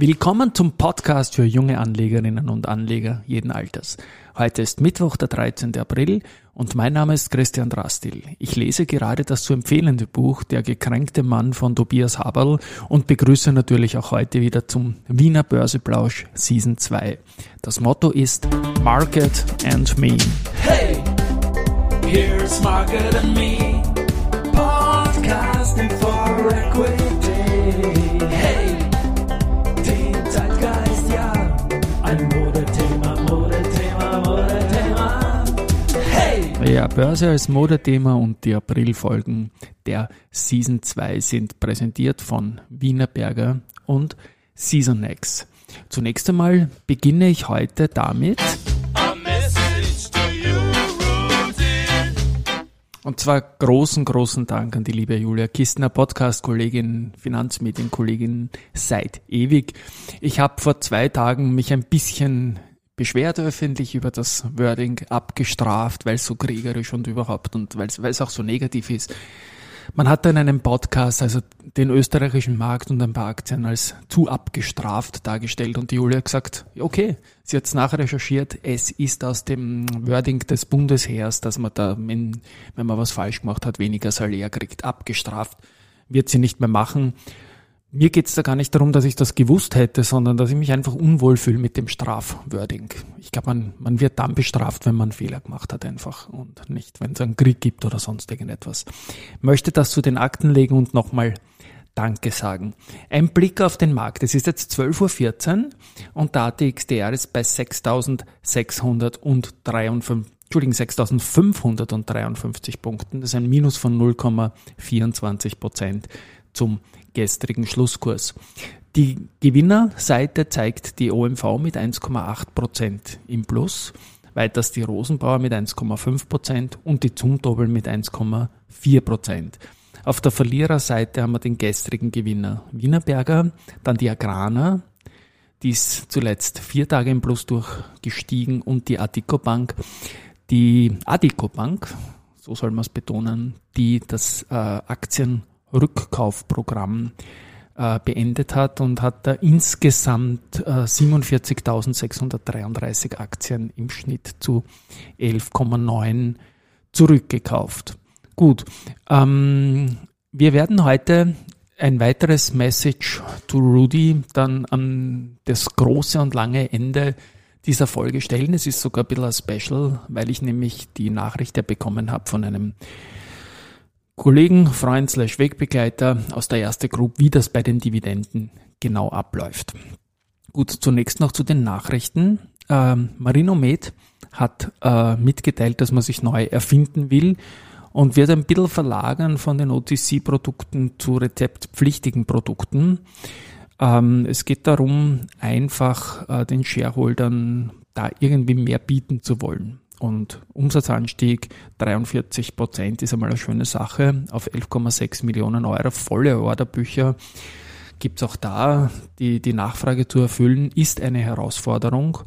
Willkommen zum Podcast für junge Anlegerinnen und Anleger jeden Alters. Heute ist Mittwoch, der 13. April und mein Name ist Christian Drastil. Ich lese gerade das zu empfehlende Buch Der gekränkte Mann von Tobias Haberl und begrüße natürlich auch heute wieder zum Wiener Börseplausch Season 2. Das Motto ist Market and Me. Hey, here's Market and Me. Podcasting for Equity. Ja, Börse als Modethema und die Aprilfolgen der Season 2 sind präsentiert von Wienerberger und Seasonex. Zunächst einmal beginne ich heute damit. Und zwar großen, großen Dank an die liebe Julia Kistner, Podcast-Kollegin, Finanzmedienkollegin seit ewig. Ich habe vor zwei Tagen mich ein bisschen beschwert öffentlich über das Wording abgestraft, weil es so kriegerisch und überhaupt und weil es auch so negativ ist. Man hat in einem Podcast also den österreichischen Markt und ein paar Aktien als zu abgestraft dargestellt und die Julia hat gesagt, okay, sie hat es nachrecherchiert, es ist aus dem Wording des Bundesheers, dass man da, wenn man was falsch gemacht hat, weniger Salär kriegt, abgestraft, wird sie nicht mehr machen. Mir geht's da gar nicht darum, dass ich das gewusst hätte, sondern dass ich mich einfach unwohl fühle mit dem Strafwording. Ich glaube, man, man wird dann bestraft, wenn man Fehler gemacht hat einfach und nicht, wenn es einen Krieg gibt oder sonst irgendetwas. Ich möchte das zu den Akten legen und nochmal Danke sagen. Ein Blick auf den Markt. Es ist jetzt 12.14 Uhr und der ATXDR ist bei 6.653, Entschuldigung, 6.553 Punkten. Das ist ein Minus von 0,24 Prozent zum gestrigen Schlusskurs. Die Gewinnerseite zeigt die OMV mit 1,8 Prozent im Plus, weiters die Rosenbauer mit 1,5 Prozent und die Zumtobel mit 1,4 Prozent. Auf der Verliererseite haben wir den gestrigen Gewinner Wienerberger, dann die Agrana, die ist zuletzt vier Tage im Plus durchgestiegen und die Adico Bank. Die Adico Bank, so soll man es betonen, die das äh, Aktien Rückkaufprogramm äh, beendet hat und hat da insgesamt äh, 47.633 Aktien im Schnitt zu 11,9 zurückgekauft. Gut, ähm, wir werden heute ein weiteres Message to Rudy dann an das große und lange Ende dieser Folge stellen. Es ist sogar ein bisschen ein Special, weil ich nämlich die Nachricht ja bekommen habe von einem Kollegen, Freund slash Wegbegleiter aus der erste Group, wie das bei den Dividenden genau abläuft. Gut, zunächst noch zu den Nachrichten. Ähm, Marino hat äh, mitgeteilt, dass man sich neu erfinden will und wird ein bisschen verlagern von den OTC-Produkten zu rezeptpflichtigen Produkten. Ähm, es geht darum, einfach äh, den Shareholdern da irgendwie mehr bieten zu wollen. Und Umsatzanstieg 43 Prozent ist einmal eine schöne Sache auf 11,6 Millionen Euro. Volle Orderbücher gibt es auch da. Die, die Nachfrage zu erfüllen ist eine Herausforderung.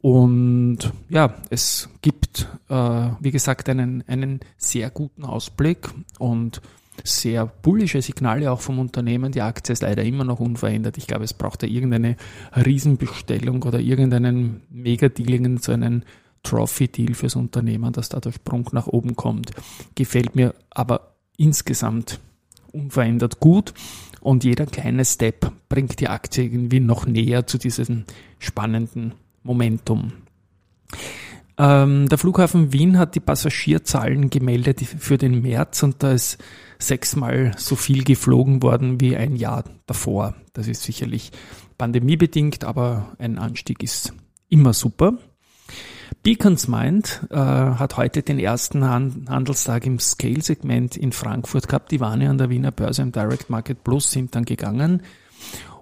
Und ja, es gibt, äh, wie gesagt, einen, einen sehr guten Ausblick und sehr bullische Signale auch vom Unternehmen. Die Aktie ist leider immer noch unverändert. Ich glaube, es braucht da irgendeine Riesenbestellung oder irgendeinen Mega-Dealing, so einen Trophy-Deal fürs Unternehmen, dass da der Sprung nach oben kommt. Gefällt mir aber insgesamt unverändert gut und jeder kleine Step bringt die Aktie irgendwie noch näher zu diesem spannenden Momentum. Ähm, der Flughafen Wien hat die Passagierzahlen gemeldet für den März und da ist sechsmal so viel geflogen worden wie ein Jahr davor. Das ist sicherlich pandemiebedingt, aber ein Anstieg ist immer super. Beacons Mind äh, hat heute den ersten Han Handelstag im Scale-Segment in Frankfurt gehabt. Die waren ja an der Wiener Börse im Direct Market Plus, sind dann gegangen.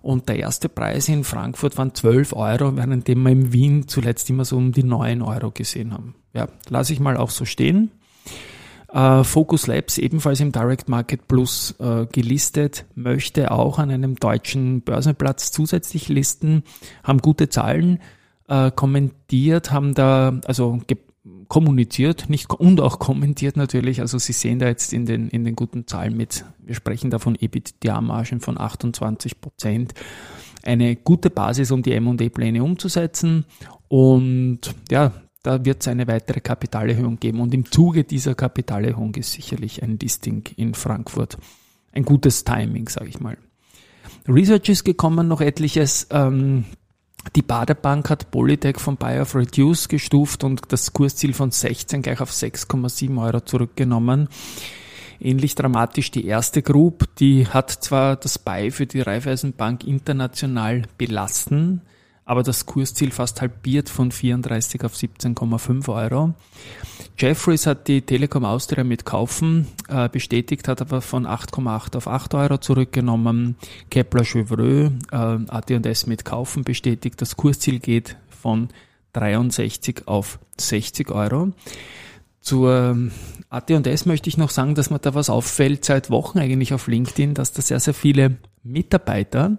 Und der erste Preis in Frankfurt waren 12 Euro, während wir in Wien zuletzt immer so um die 9 Euro gesehen haben. Ja, lasse ich mal auch so stehen. Äh, Focus Labs, ebenfalls im Direct Market Plus äh, gelistet, möchte auch an einem deutschen Börsenplatz zusätzlich listen, haben gute Zahlen äh, kommentiert, haben da, also kommuniziert, nicht und auch kommentiert natürlich. Also Sie sehen da jetzt in den, in den guten Zahlen mit, wir sprechen da von EBITDA-Margen von 28 Prozent. eine gute Basis, um die M&E-Pläne umzusetzen. Und ja, da wird es eine weitere Kapitalerhöhung geben. Und im Zuge dieser Kapitalerhöhung ist sicherlich ein Listing in Frankfurt ein gutes Timing, sage ich mal. Research ist gekommen, noch etliches. Ähm, die Baderbank hat Polytech von Buy of Reduce gestuft und das Kursziel von 16 gleich auf 6,7 Euro zurückgenommen. Ähnlich dramatisch die erste Group, die hat zwar das Buy für die Raiffeisenbank international belassen, aber das Kursziel fast halbiert von 34 auf 17,5 Euro. Jeffries hat die Telekom Austria mit Kaufen äh, bestätigt, hat aber von 8,8 auf 8 Euro zurückgenommen. Kepler Chevreux, äh, AT&S mit Kaufen bestätigt, das Kursziel geht von 63 auf 60 Euro. Zur AT&S möchte ich noch sagen, dass mir da was auffällt seit Wochen eigentlich auf LinkedIn, dass da sehr, sehr viele Mitarbeiter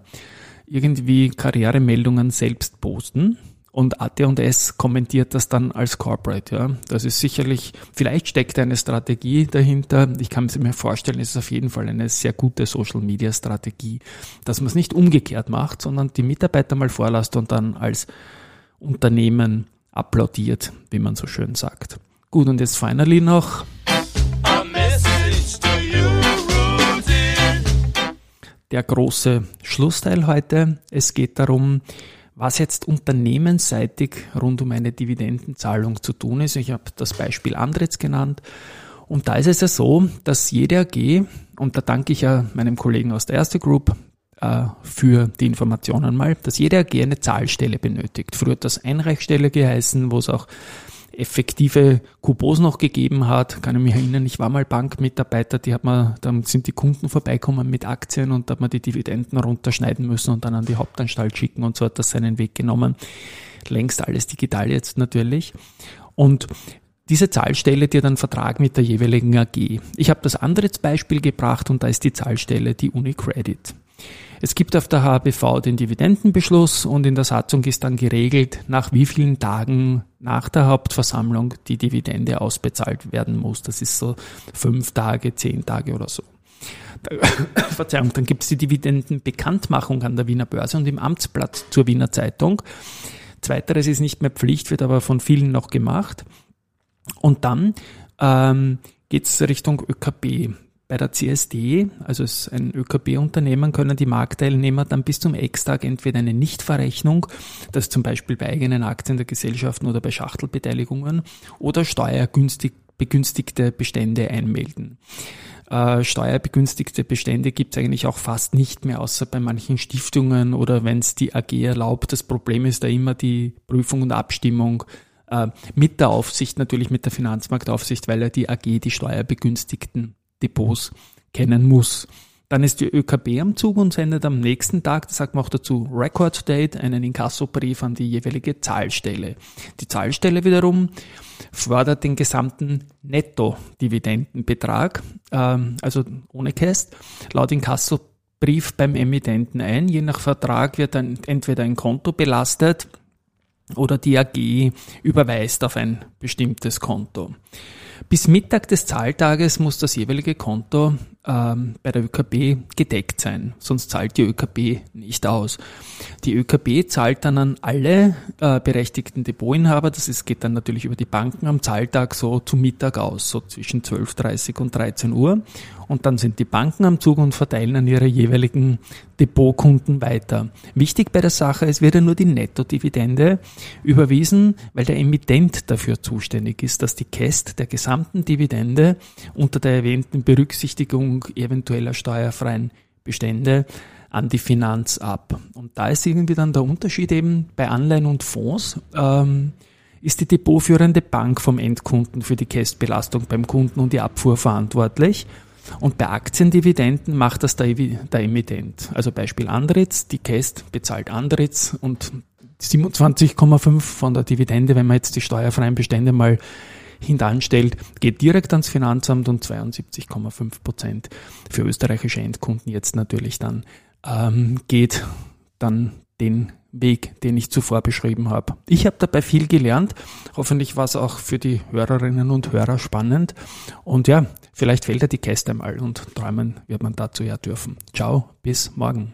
irgendwie Karrieremeldungen selbst posten und AT&S kommentiert das dann als Corporate. Ja. Das ist sicherlich, vielleicht steckt eine Strategie dahinter. Ich kann mir vorstellen, es ist auf jeden Fall eine sehr gute Social-Media-Strategie, dass man es nicht umgekehrt macht, sondern die Mitarbeiter mal vorlasst und dann als Unternehmen applaudiert, wie man so schön sagt. Gut, und jetzt finally noch der große Schlussteil heute. Es geht darum, was jetzt unternehmensseitig rund um eine Dividendenzahlung zu tun ist. Ich habe das Beispiel Andritz genannt. Und da ist es ja so, dass jede AG, und da danke ich ja meinem Kollegen aus der Erste Group äh, für die Informationen mal, dass jede AG eine Zahlstelle benötigt. Früher hat das Einreichstelle geheißen, wo es auch effektive Coupons noch gegeben hat. Kann ich mich erinnern, ich war mal Bankmitarbeiter, die hat man, dann sind die Kunden vorbeikommen mit Aktien und da hat man die Dividenden runterschneiden müssen und dann an die Hauptanstalt schicken und so hat das seinen Weg genommen. Längst alles digital jetzt natürlich. Und diese Zahlstelle die hat einen Vertrag mit der jeweiligen AG. Ich habe das andere Beispiel gebracht und da ist die Zahlstelle die UniCredit. Es gibt auf der HBV den Dividendenbeschluss und in der Satzung ist dann geregelt, nach wie vielen Tagen nach der Hauptversammlung die Dividende ausbezahlt werden muss. Das ist so fünf Tage, zehn Tage oder so. Verzeihung, dann gibt es die Dividendenbekanntmachung an der Wiener Börse und im Amtsblatt zur Wiener Zeitung. Zweiteres ist nicht mehr Pflicht, wird aber von vielen noch gemacht. Und dann ähm, geht es Richtung ÖKB. Bei der CSD, also es ist ein ÖKB-Unternehmen, können die Marktteilnehmer dann bis zum Ex-Tag entweder eine Nichtverrechnung, das zum Beispiel bei eigenen Aktien der Gesellschaften oder bei Schachtelbeteiligungen, oder steuerbegünstigte Bestände einmelden. Äh, steuerbegünstigte Bestände gibt es eigentlich auch fast nicht mehr, außer bei manchen Stiftungen oder wenn es die AG erlaubt. Das Problem ist da immer die Prüfung und Abstimmung äh, mit der Aufsicht, natürlich mit der Finanzmarktaufsicht, weil ja die AG die steuerbegünstigten Depots kennen muss. Dann ist die ÖKB am Zug und sendet am nächsten Tag, das sagt man auch dazu, Record Date, einen Inkassobrief an die jeweilige Zahlstelle. Die Zahlstelle wiederum fordert den gesamten Netto-Dividendenbetrag, ähm, also ohne Käst, laut Inkassobrief beim Emittenten ein. Je nach Vertrag wird dann entweder ein Konto belastet oder die AG überweist auf ein bestimmtes Konto. Bis Mittag des Zahltages muss das jeweilige Konto ähm, bei der ÖKB gedeckt sein, sonst zahlt die ÖKB nicht aus. Die ÖKB zahlt dann an alle äh, berechtigten Depotinhaber, das ist, geht dann natürlich über die Banken am Zahltag so zu Mittag aus, so zwischen 12.30 und 13 Uhr. Und dann sind die Banken am Zug und verteilen an ihre jeweiligen Depotkunden weiter. Wichtig bei der Sache, es wird ja nur die Nettodividende überwiesen, weil der Emittent dafür zuständig ist, dass die Käst der gesamten Dividende unter der erwähnten Berücksichtigung Abbuchung eventueller steuerfreien Bestände an die Finanz ab. Und da ist irgendwie dann der Unterschied eben bei Anleihen und Fonds. Ähm, ist die depotführende Bank vom Endkunden für die Kästbelastung beim Kunden und die Abfuhr verantwortlich. Und bei Aktiendividenden macht das der, der Emittent. Also Beispiel Andritz, die Käst bezahlt Andritz und 27,5 von der Dividende, wenn man jetzt die steuerfreien Bestände mal hintanstellt, geht direkt ans Finanzamt und 72,5 Prozent für österreichische Endkunden jetzt natürlich dann ähm, geht dann den Weg, den ich zuvor beschrieben habe. Ich habe dabei viel gelernt. Hoffentlich war es auch für die Hörerinnen und Hörer spannend. Und ja, vielleicht fällt er die Käste einmal und träumen wird man dazu ja dürfen. Ciao, bis morgen.